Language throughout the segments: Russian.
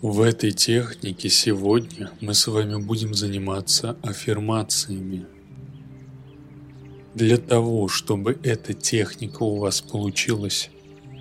В этой технике сегодня мы с вами будем заниматься аффирмациями. Для того, чтобы эта техника у вас получилась,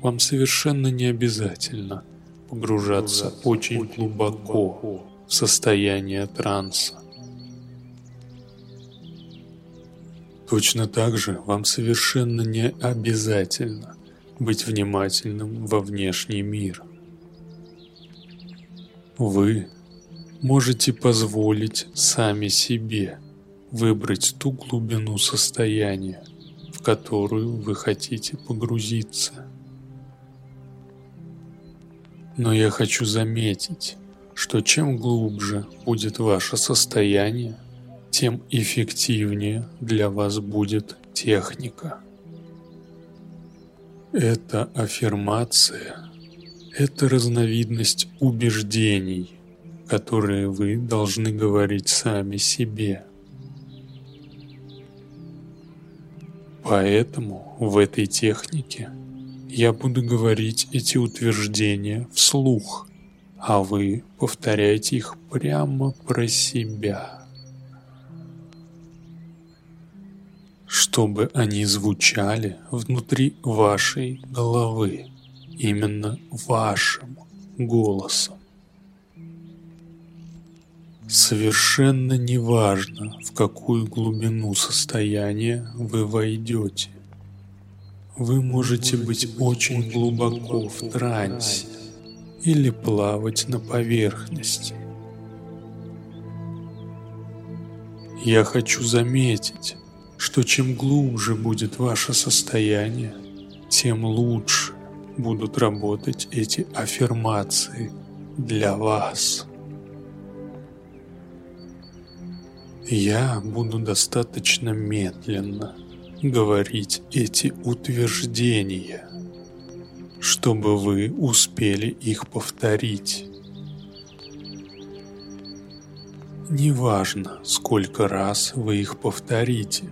вам совершенно не обязательно погружаться очень глубоко в состояние транса. Точно так же вам совершенно не обязательно быть внимательным во внешний мир – вы можете позволить сами себе выбрать ту глубину состояния, в которую вы хотите погрузиться. Но я хочу заметить, что чем глубже будет ваше состояние, тем эффективнее для вас будет техника. Это аффирмация это разновидность убеждений, которые вы должны говорить сами себе. Поэтому в этой технике я буду говорить эти утверждения вслух, а вы повторяйте их прямо про себя. Чтобы они звучали внутри вашей головы именно вашим голосом. Совершенно неважно, в какую глубину состояния вы войдете. Вы можете быть очень глубоко в трансе или плавать на поверхности. Я хочу заметить, что чем глубже будет ваше состояние, тем лучше будут работать эти аффирмации для вас. Я буду достаточно медленно говорить эти утверждения, чтобы вы успели их повторить. Неважно, сколько раз вы их повторите,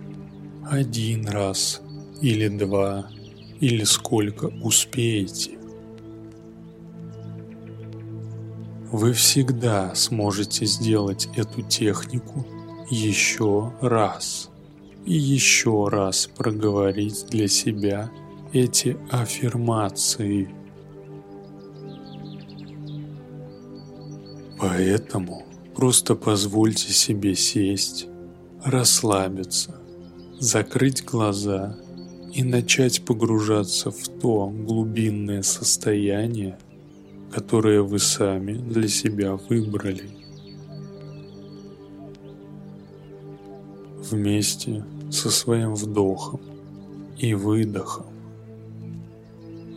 один раз или два или сколько успеете. Вы всегда сможете сделать эту технику еще раз и еще раз проговорить для себя эти аффирмации. Поэтому просто позвольте себе сесть, расслабиться, закрыть глаза и начать погружаться в то глубинное состояние, которое вы сами для себя выбрали. Вместе со своим вдохом и выдохом.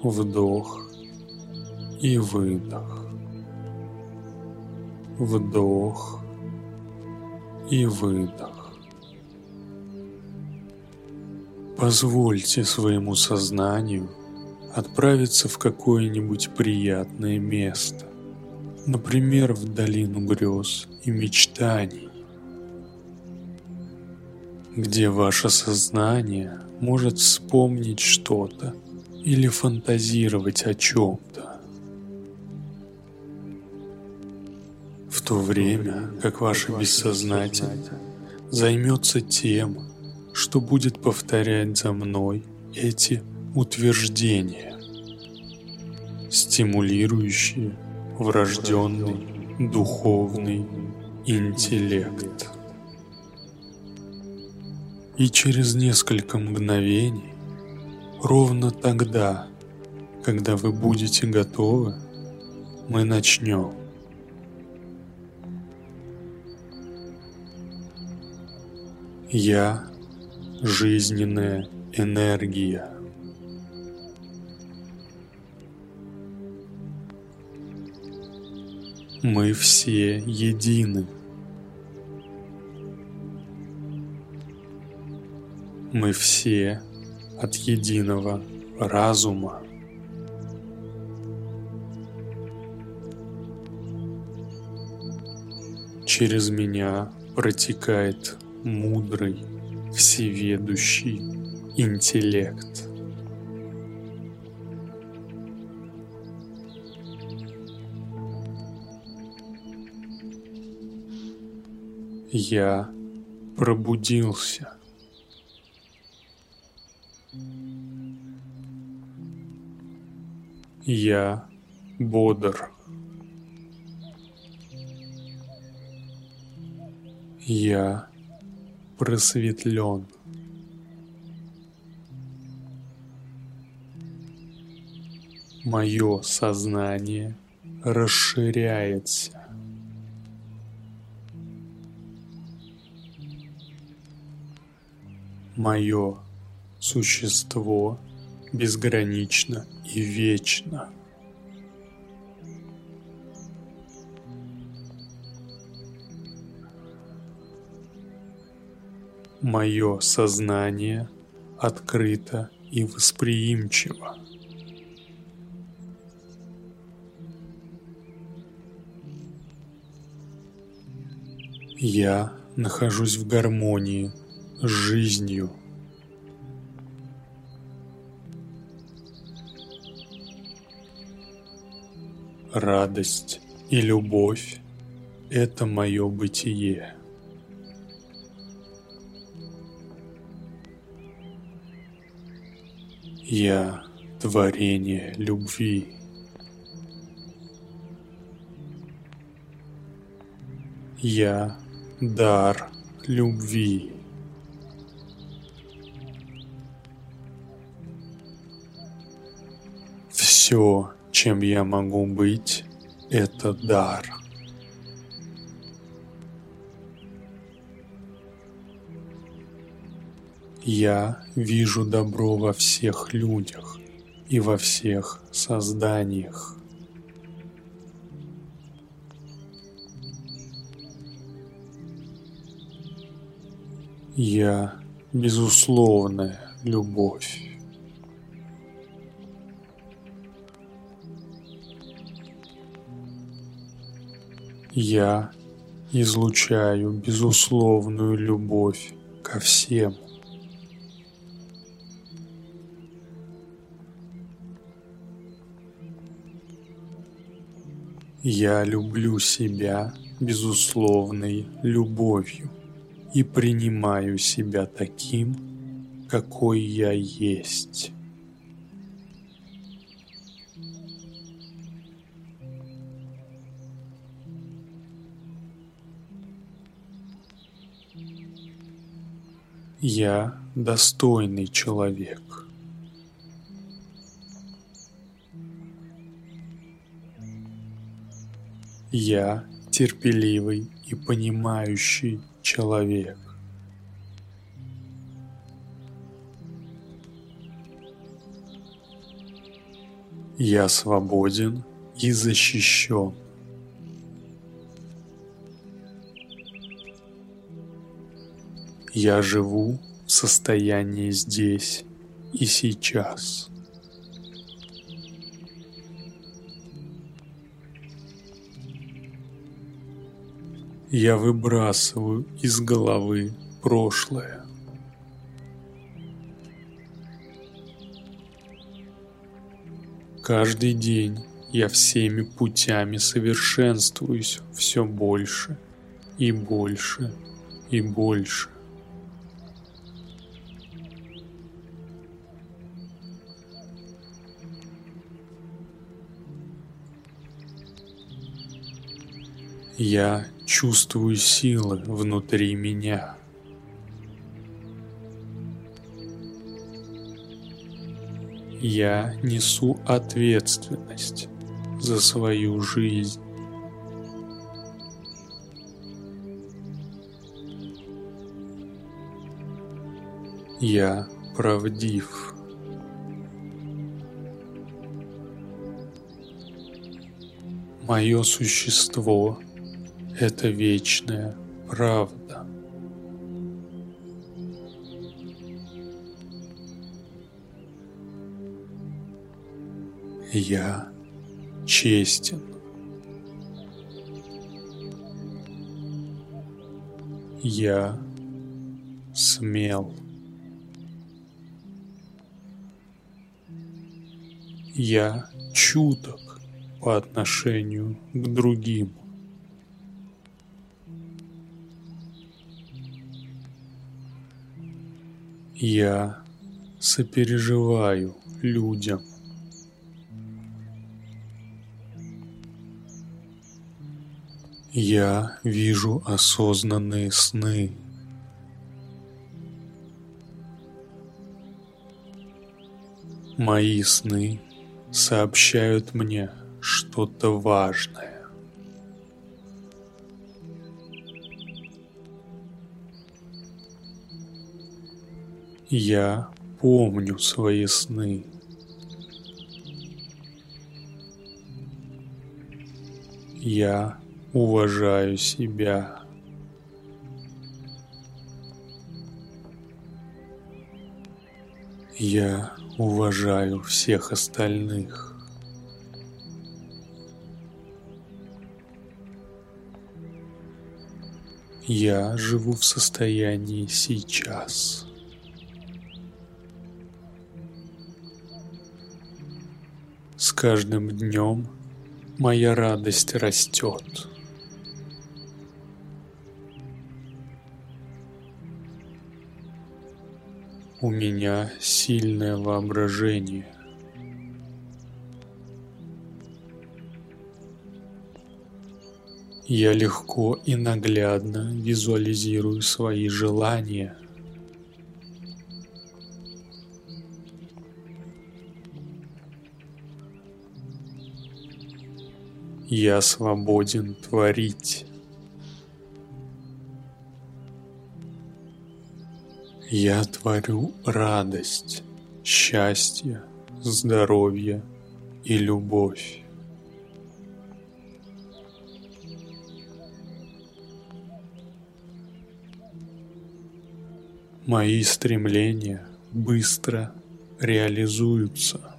Вдох и выдох. Вдох и выдох. Позвольте своему сознанию отправиться в какое-нибудь приятное место, например, в долину грез и мечтаний, где ваше сознание может вспомнить что-то или фантазировать о чем-то. В то время, как ваше бессознательное займется тем, что будет повторять за мной эти утверждения, стимулирующие врожденный духовный интеллект. И через несколько мгновений, ровно тогда, когда вы будете готовы, мы начнем. Я жизненная энергия. Мы все едины. Мы все от единого разума. Через меня протекает мудрый всеведущий интеллект. Я пробудился. Я бодр. Я просветлен. Мое сознание расширяется. Мое существо безгранично и вечно. Мое сознание открыто и восприимчиво. Я нахожусь в гармонии с жизнью. Радость и любовь – это мое бытие. Я творение любви. Я дар любви. Все, чем я могу быть, это дар. Я вижу добро во всех людях и во всех созданиях. Я безусловная любовь. Я излучаю безусловную любовь ко всем. Я люблю себя безусловной любовью и принимаю себя таким, какой я есть. Я достойный человек. Я терпеливый и понимающий человек. Я свободен и защищен. Я живу в состоянии здесь и сейчас. Я выбрасываю из головы прошлое. Каждый день я всеми путями совершенствуюсь все больше и больше и больше. Я чувствую силы внутри меня. Я несу ответственность за свою жизнь. Я правдив. Мое существо это вечная правда. Я честен. Я смел. Я чуток по отношению к другим. Я сопереживаю людям. Я вижу осознанные сны. Мои сны сообщают мне что-то важное. Я помню свои сны. Я уважаю себя. Я уважаю всех остальных. Я живу в состоянии сейчас. С каждым днем моя радость растет. У меня сильное воображение. Я легко и наглядно визуализирую свои желания. Я свободен творить. Я творю радость, счастье, здоровье и любовь. Мои стремления быстро реализуются.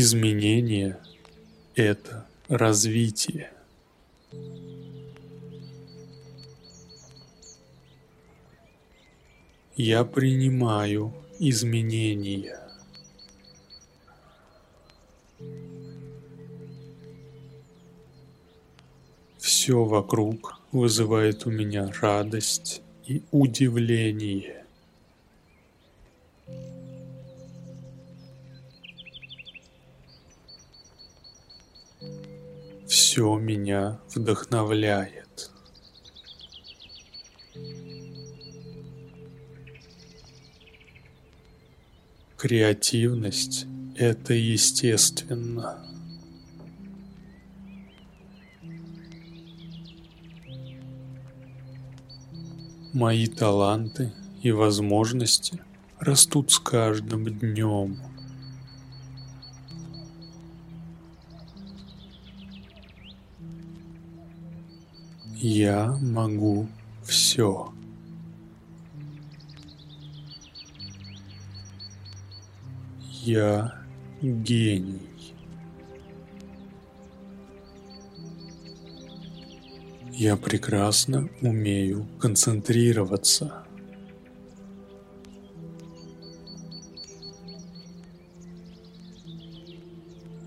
Изменение – это развитие. Я принимаю изменения. Все вокруг вызывает у меня радость и удивление. Все меня вдохновляет. Креативность – это естественно. Мои таланты и возможности растут с каждым днем. Я могу все. Я гений. Я прекрасно умею концентрироваться.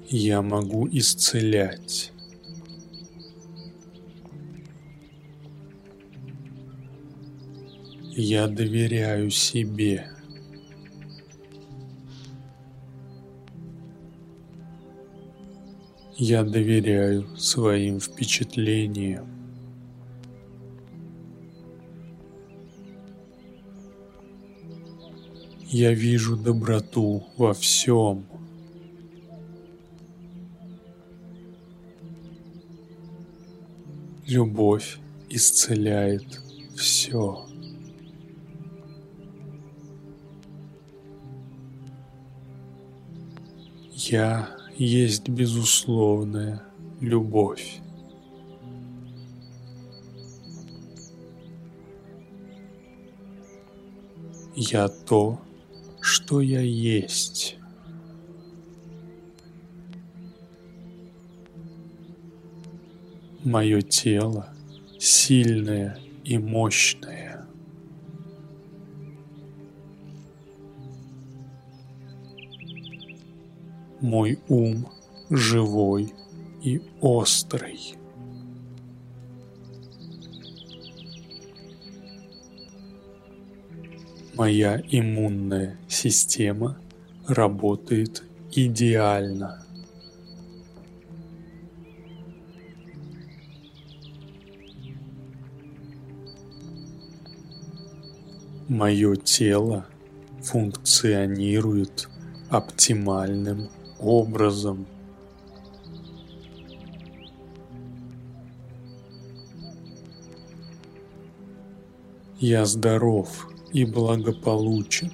Я могу исцелять. Я доверяю себе. Я доверяю своим впечатлениям. Я вижу доброту во всем. Любовь исцеляет все. Я есть безусловная любовь. Я то, что я есть. Мое тело сильное и мощное. Мой ум живой и острый. Моя иммунная система работает идеально. Мое тело функционирует оптимальным образом. Я здоров и благополучен.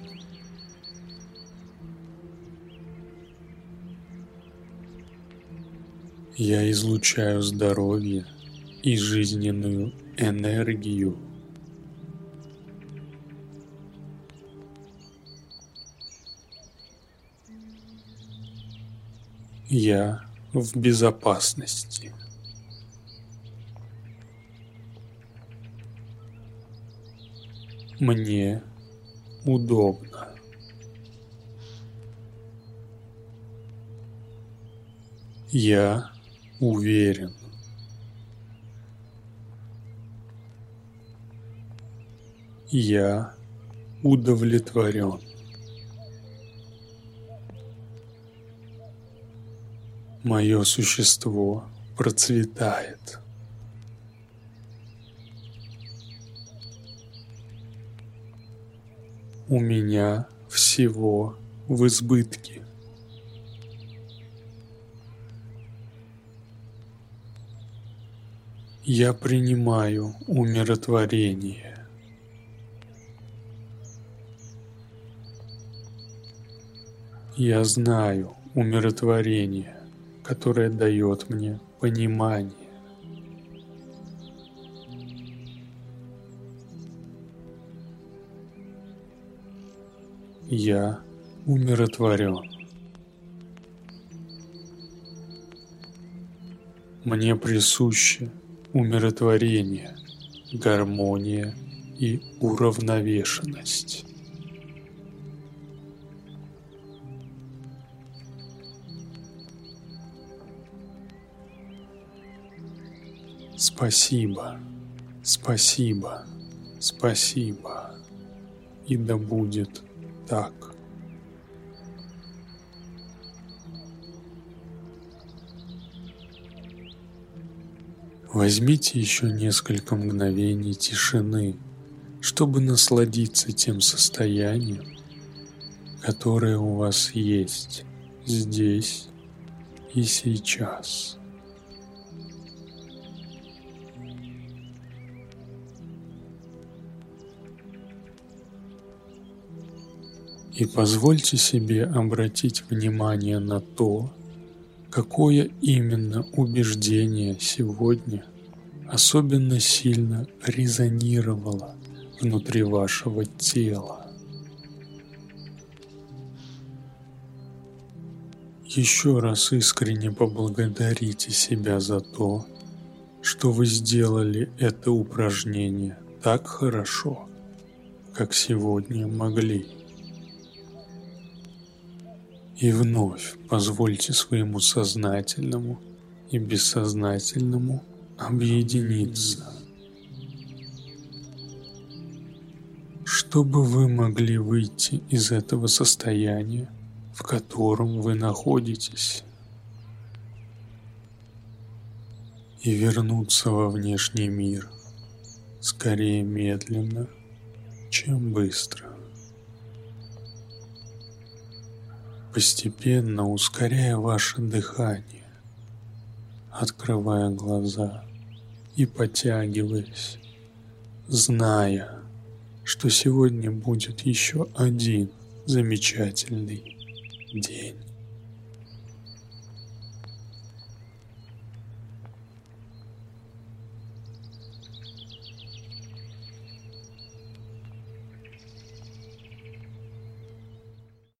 Я излучаю здоровье и жизненную энергию. Я в безопасности. Мне удобно. Я уверен. Я удовлетворен. Мое существо процветает. У меня всего в избытке. Я принимаю умиротворение. Я знаю умиротворение которое дает мне понимание. Я умиротворен. Мне присуще умиротворение, гармония и уравновешенность. Спасибо, спасибо, спасибо. И да будет так. Возьмите еще несколько мгновений тишины, чтобы насладиться тем состоянием, которое у вас есть здесь и сейчас. И позвольте себе обратить внимание на то, какое именно убеждение сегодня особенно сильно резонировало внутри вашего тела. Еще раз искренне поблагодарите себя за то, что вы сделали это упражнение так хорошо, как сегодня могли. И вновь позвольте своему сознательному и бессознательному объединиться, чтобы вы могли выйти из этого состояния, в котором вы находитесь, и вернуться во внешний мир скорее медленно, чем быстро. Постепенно ускоряя ваше дыхание, открывая глаза и потягиваясь, зная, что сегодня будет еще один замечательный день.